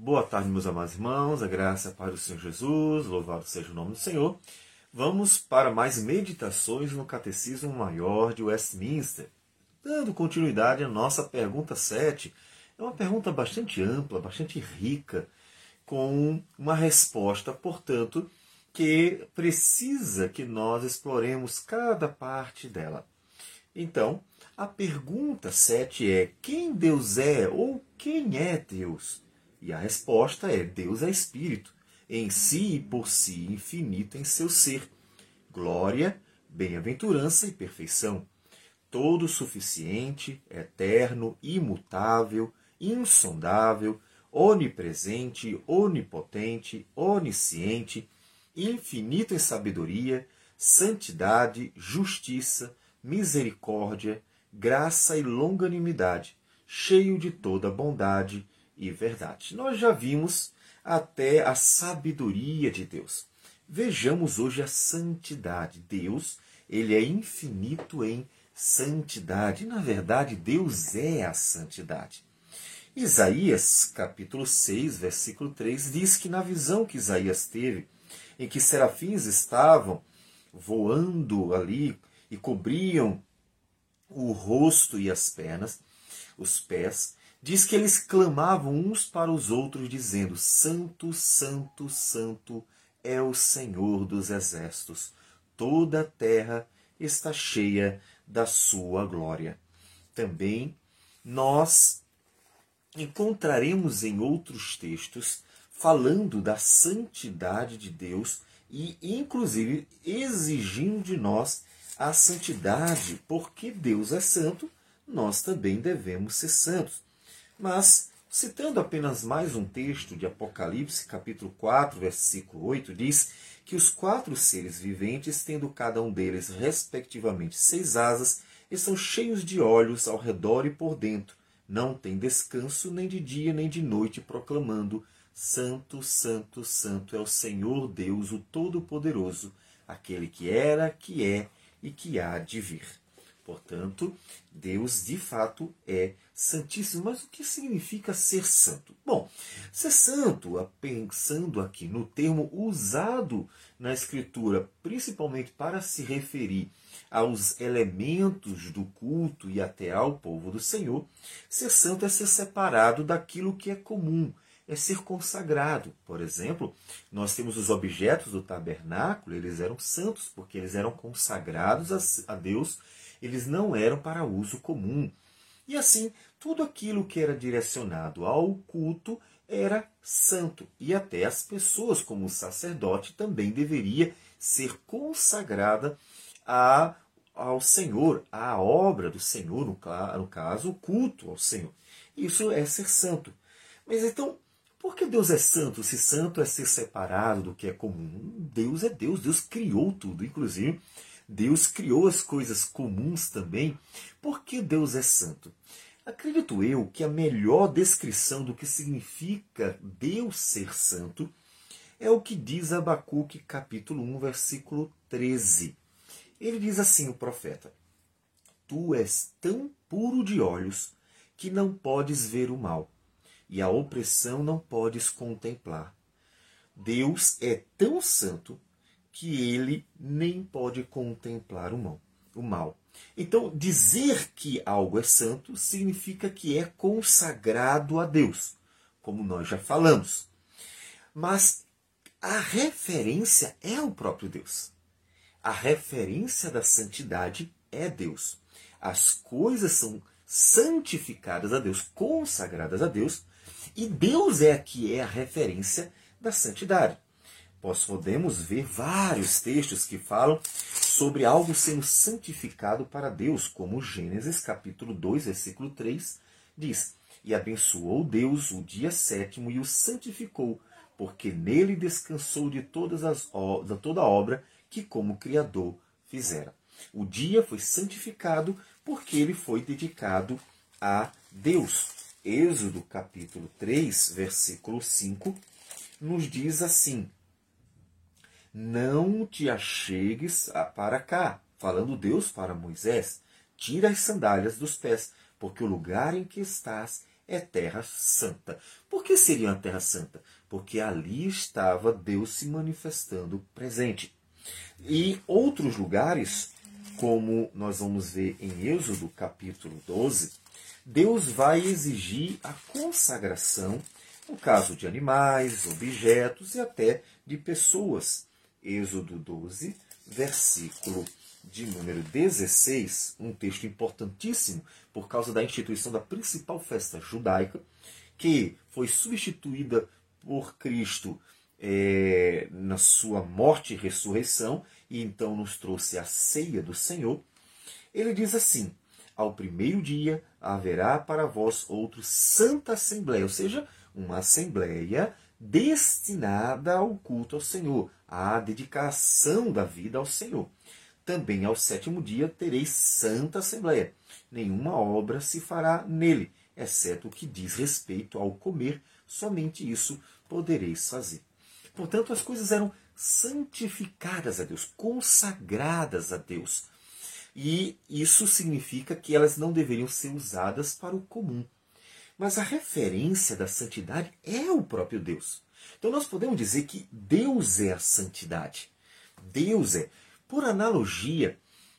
Boa tarde, meus amados irmãos, a graça para o Senhor Jesus, louvado seja o nome do Senhor. Vamos para mais meditações no Catecismo Maior de Westminster. Dando continuidade à nossa pergunta 7, é uma pergunta bastante ampla, bastante rica, com uma resposta, portanto, que precisa que nós exploremos cada parte dela. Então, a pergunta 7 é: quem Deus é ou quem é Deus? E a resposta é: Deus é Espírito, em si e por si, infinito em seu ser. Glória, bem-aventurança e perfeição. Todo suficiente, eterno, imutável, insondável, onipresente, onipotente, onisciente, infinito em sabedoria, santidade, justiça, misericórdia, graça e longanimidade, cheio de toda bondade e verdade. Nós já vimos até a sabedoria de Deus. Vejamos hoje a santidade. Deus, ele é infinito em santidade. Na verdade, Deus é a santidade. Isaías, capítulo 6, versículo 3, diz que na visão que Isaías teve, em que serafins estavam voando ali e cobriam o rosto e as pernas, os pés, diz que eles clamavam uns para os outros, dizendo: Santo, Santo, Santo é o Senhor dos exércitos. Toda a terra está cheia da sua glória. Também nós encontraremos em outros textos falando da santidade de Deus e, inclusive, exigindo de nós a santidade, porque Deus é santo, nós também devemos ser santos. Mas, citando apenas mais um texto de Apocalipse, capítulo 4, versículo 8, diz que os quatro seres viventes, tendo cada um deles respectivamente seis asas, estão cheios de olhos ao redor e por dentro, não têm descanso nem de dia nem de noite, proclamando: Santo, Santo, Santo é o Senhor Deus, o Todo-Poderoso, aquele que era, que é e que há de vir. Portanto, Deus de fato é santíssimo. Mas o que significa ser santo? Bom, ser santo, pensando aqui no termo usado na Escritura, principalmente para se referir aos elementos do culto e até ao povo do Senhor, ser santo é ser separado daquilo que é comum, é ser consagrado. Por exemplo, nós temos os objetos do tabernáculo, eles eram santos porque eles eram consagrados a Deus eles não eram para uso comum. E assim, tudo aquilo que era direcionado ao culto era santo, e até as pessoas, como o sacerdote, também deveria ser consagrada a, ao Senhor, à obra do Senhor, no, no caso, o culto ao Senhor. Isso é ser santo. Mas então, por que Deus é santo? Se santo é ser separado do que é comum. Deus é Deus, Deus criou tudo, inclusive Deus criou as coisas comuns também. Por que Deus é santo? Acredito eu que a melhor descrição do que significa Deus ser santo é o que diz Abacuque capítulo 1, versículo 13. Ele diz assim, o profeta: Tu és tão puro de olhos que não podes ver o mal, e a opressão não podes contemplar. Deus é tão santo que ele nem pode contemplar o mal. Então, dizer que algo é santo significa que é consagrado a Deus, como nós já falamos. Mas a referência é o próprio Deus. A referência da santidade é Deus. As coisas são santificadas a Deus, consagradas a Deus, e Deus é que é a referência da santidade nós podemos ver vários textos que falam sobre algo sendo santificado para Deus, como Gênesis capítulo 2, versículo 3 diz: E abençoou Deus o dia sétimo e o santificou, porque nele descansou de todas as de toda a obra que como criador fizera. O dia foi santificado porque ele foi dedicado a Deus. Êxodo capítulo 3, versículo 5 nos diz assim: não te achegues para cá. Falando Deus para Moisés, tira as sandálias dos pés, porque o lugar em que estás é terra santa. Por que seria uma terra santa? Porque ali estava Deus se manifestando presente. E outros lugares, como nós vamos ver em Êxodo capítulo 12, Deus vai exigir a consagração, no caso de animais, objetos e até de pessoas. Êxodo 12, versículo de número 16, um texto importantíssimo por causa da instituição da principal festa judaica, que foi substituída por Cristo é, na sua morte e ressurreição, e então nos trouxe a ceia do Senhor. Ele diz assim: Ao primeiro dia haverá para vós outro santa assembleia, ou seja, uma assembleia destinada ao culto ao Senhor, à dedicação da vida ao Senhor. Também ao sétimo dia tereis santa assembleia. Nenhuma obra se fará nele, exceto o que diz respeito ao comer, somente isso podereis fazer. Portanto, as coisas eram santificadas a Deus, consagradas a Deus. E isso significa que elas não deveriam ser usadas para o comum. Mas a referência da santidade é o próprio Deus. Então nós podemos dizer que Deus é a santidade. Deus é. Por analogia,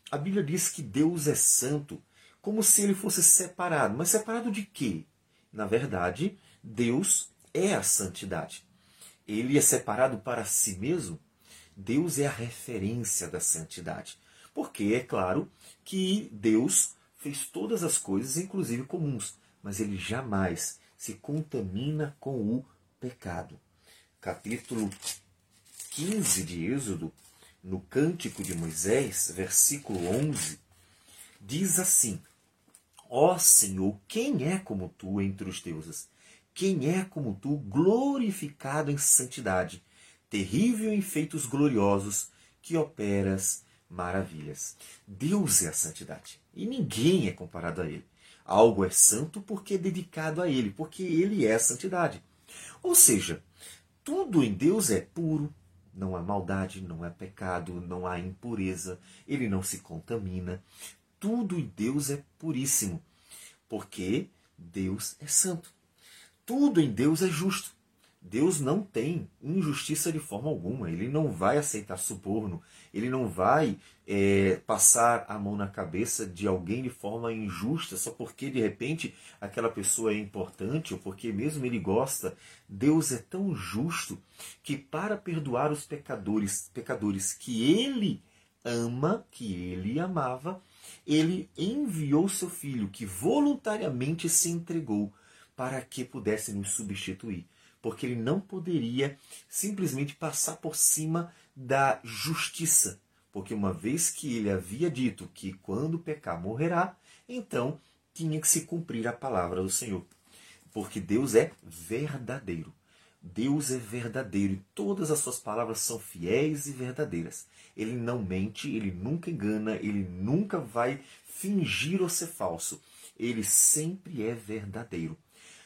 a Bíblia diz que Deus é santo, como se ele fosse separado. Mas separado de quê? Na verdade, Deus é a santidade. Ele é separado para si mesmo. Deus é a referência da santidade. Porque é claro que Deus fez todas as coisas, inclusive comuns, mas ele jamais se contamina com o pecado. Capítulo 15 de Êxodo no Cântico de Moisés, versículo 11, diz assim: Ó Senhor, quem é como tu entre os deuses? Quem é como tu, glorificado em santidade, terrível em feitos gloriosos, que operas maravilhas? Deus é a santidade e ninguém é comparado a ele. Algo é santo porque é dedicado a ele, porque ele é a santidade. Ou seja, tudo em Deus é puro, não há maldade, não há pecado, não há impureza, ele não se contamina. Tudo em Deus é puríssimo, porque Deus é santo. Tudo em Deus é justo. Deus não tem injustiça de forma alguma. Ele não vai aceitar suborno. Ele não vai é, passar a mão na cabeça de alguém de forma injusta só porque de repente aquela pessoa é importante ou porque mesmo ele gosta. Deus é tão justo que para perdoar os pecadores, pecadores que ele ama, que ele amava, ele enviou seu filho que voluntariamente se entregou para que pudesse nos substituir porque ele não poderia simplesmente passar por cima da justiça, porque uma vez que ele havia dito que quando pecar morrerá, então tinha que se cumprir a palavra do Senhor, porque Deus é verdadeiro. Deus é verdadeiro e todas as suas palavras são fiéis e verdadeiras. Ele não mente, ele nunca engana, ele nunca vai fingir ou ser falso. Ele sempre é verdadeiro.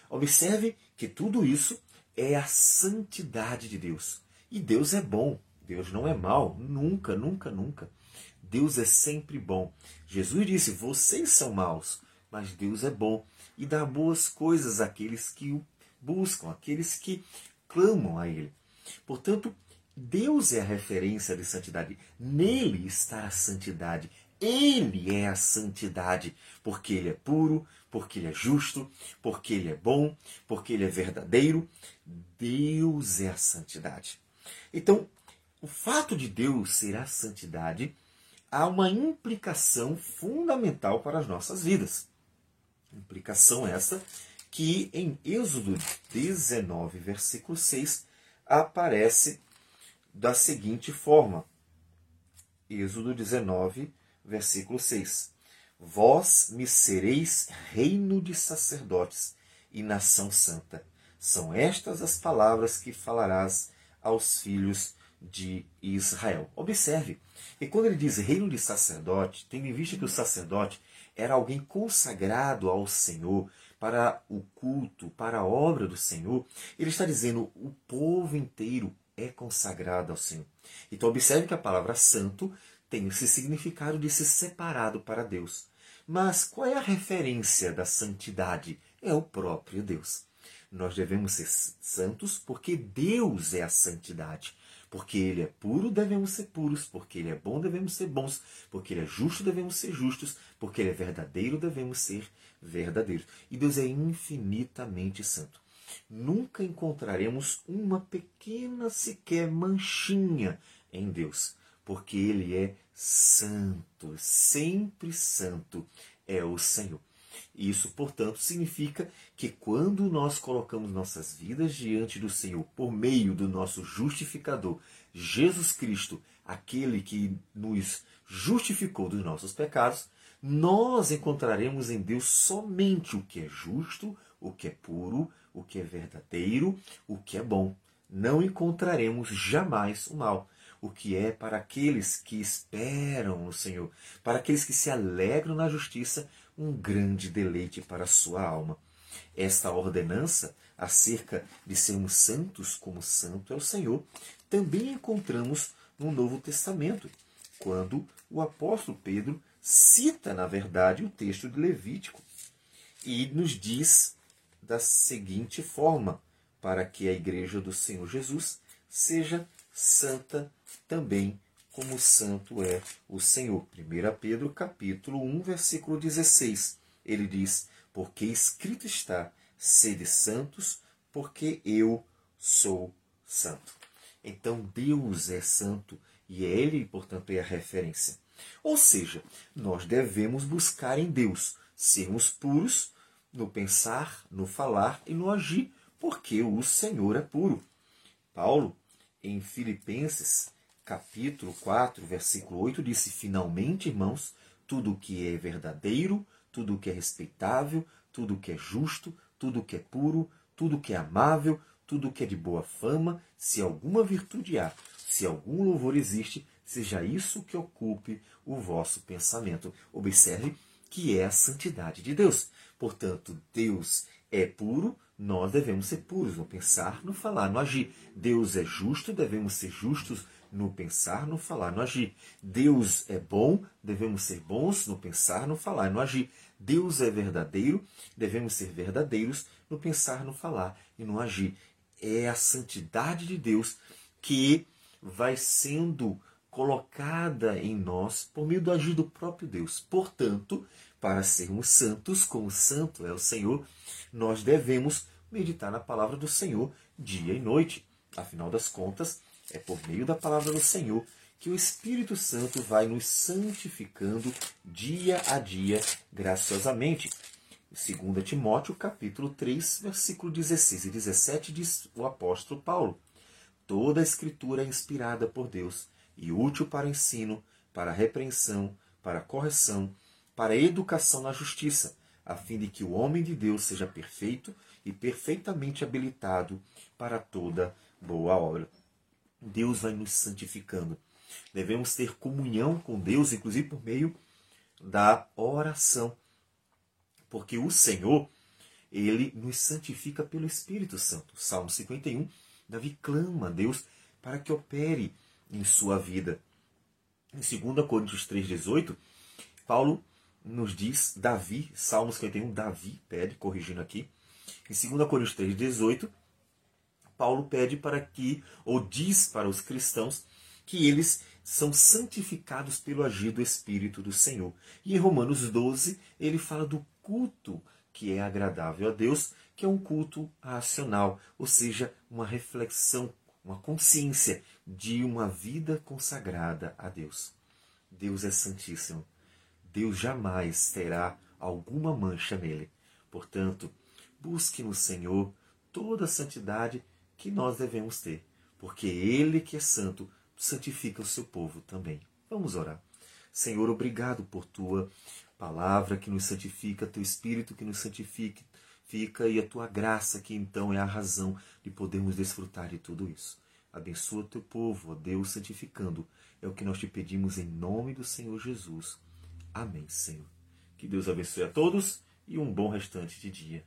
Observe que tudo isso é a santidade de Deus. E Deus é bom, Deus não é mal, nunca, nunca, nunca. Deus é sempre bom. Jesus disse: Vocês são maus, mas Deus é bom e dá boas coisas àqueles que o buscam, àqueles que clamam a Ele. Portanto, Deus é a referência de santidade. Nele está a santidade. Ele é a santidade, porque Ele é puro, porque Ele é justo, porque Ele é bom, porque Ele é verdadeiro. Deus é a santidade. Então, o fato de Deus ser a santidade há uma implicação fundamental para as nossas vidas. Implicação essa que em Êxodo 19, versículo 6, aparece da seguinte forma. Êxodo 19, versículo 6. Vós me sereis reino de sacerdotes e nação santa. São estas as palavras que falarás aos filhos de Israel. Observe, e quando ele diz reino de sacerdote, tendo em vista que o sacerdote era alguém consagrado ao Senhor para o culto, para a obra do Senhor, ele está dizendo o povo inteiro é consagrado ao Senhor. Então observe que a palavra santo tem esse significado de ser separado para Deus. Mas qual é a referência da santidade? é o próprio Deus. Nós devemos ser santos porque Deus é a santidade. Porque Ele é puro, devemos ser puros. Porque Ele é bom, devemos ser bons. Porque Ele é justo, devemos ser justos. Porque Ele é verdadeiro, devemos ser verdadeiros. E Deus é infinitamente santo. Nunca encontraremos uma pequena sequer manchinha em Deus. Porque Ele é santo, sempre santo é o Senhor. Isso, portanto, significa que quando nós colocamos nossas vidas diante do Senhor por meio do nosso justificador, Jesus Cristo, aquele que nos justificou dos nossos pecados, nós encontraremos em Deus somente o que é justo, o que é puro, o que é verdadeiro, o que é bom. Não encontraremos jamais o mal o que é para aqueles que esperam no Senhor, para aqueles que se alegram na justiça, um grande deleite para a sua alma. Esta ordenança acerca de sermos santos como santo é o Senhor, também encontramos no Novo Testamento, quando o apóstolo Pedro cita, na verdade, o texto de Levítico e nos diz da seguinte forma: para que a igreja do Senhor Jesus seja santa também como santo é o Senhor. 1 Pedro capítulo 1, versículo 16. Ele diz: Porque escrito está: sede santos, porque eu sou santo. Então Deus é santo e ele, portanto, é a referência. Ou seja, nós devemos buscar em Deus sermos puros no pensar, no falar e no agir, porque o Senhor é puro. Paulo, em Filipenses, capítulo 4, versículo 8, disse: Finalmente, irmãos, tudo o que é verdadeiro, tudo o que é respeitável, tudo o que é justo, tudo o que é puro, tudo o que é amável, tudo o que é de boa fama, se alguma virtude há, se algum louvor existe, seja isso que ocupe o vosso pensamento. Observe que é a santidade de Deus. Portanto, Deus é puro, nós devemos ser puros no pensar, no falar, no agir. Deus é justo, devemos ser justos no pensar, no falar, no agir. Deus é bom, devemos ser bons no pensar, no falar, no agir. Deus é verdadeiro, devemos ser verdadeiros no pensar, no falar e no agir. É a santidade de Deus que vai sendo colocada em nós por meio do agir do próprio Deus. Portanto, para sermos santos, como santo é o Senhor, nós devemos meditar na palavra do Senhor dia e noite. Afinal das contas, é por meio da palavra do Senhor que o Espírito Santo vai nos santificando dia a dia graciosamente. 2 Timóteo, capítulo 3, versículo 16 e 17 diz o apóstolo Paulo: Toda a escritura é inspirada por Deus e útil para ensino, para repreensão, para correção, para educação na justiça, a fim de que o homem de Deus seja perfeito e perfeitamente habilitado para toda boa obra. Deus vai nos santificando. Devemos ter comunhão com Deus, inclusive por meio da oração. Porque o Senhor, ele nos santifica pelo Espírito Santo. Salmo 51, Davi clama a Deus para que opere em sua vida. Em 2 Coríntios 3,18, Paulo nos diz, Davi, Salmo 51, Davi pede, corrigindo aqui, em 2 Coríntios 3,18, Paulo pede para que, ou diz para os cristãos, que eles são santificados pelo agir do Espírito do Senhor. E em Romanos 12, ele fala do culto que é agradável a Deus, que é um culto racional, ou seja, uma reflexão, uma consciência de uma vida consagrada a Deus. Deus é santíssimo. Deus jamais terá alguma mancha nele. Portanto, busque no Senhor toda a santidade que nós devemos ter, porque Ele que é santo santifica o seu povo também. Vamos orar. Senhor, obrigado por tua palavra que nos santifica, teu Espírito que nos santifica, fica e a tua graça que então é a razão de podermos desfrutar de tudo isso. Abençoa teu povo, ó Deus, santificando. É o que nós te pedimos em nome do Senhor Jesus. Amém, Senhor. Que Deus abençoe a todos e um bom restante de dia.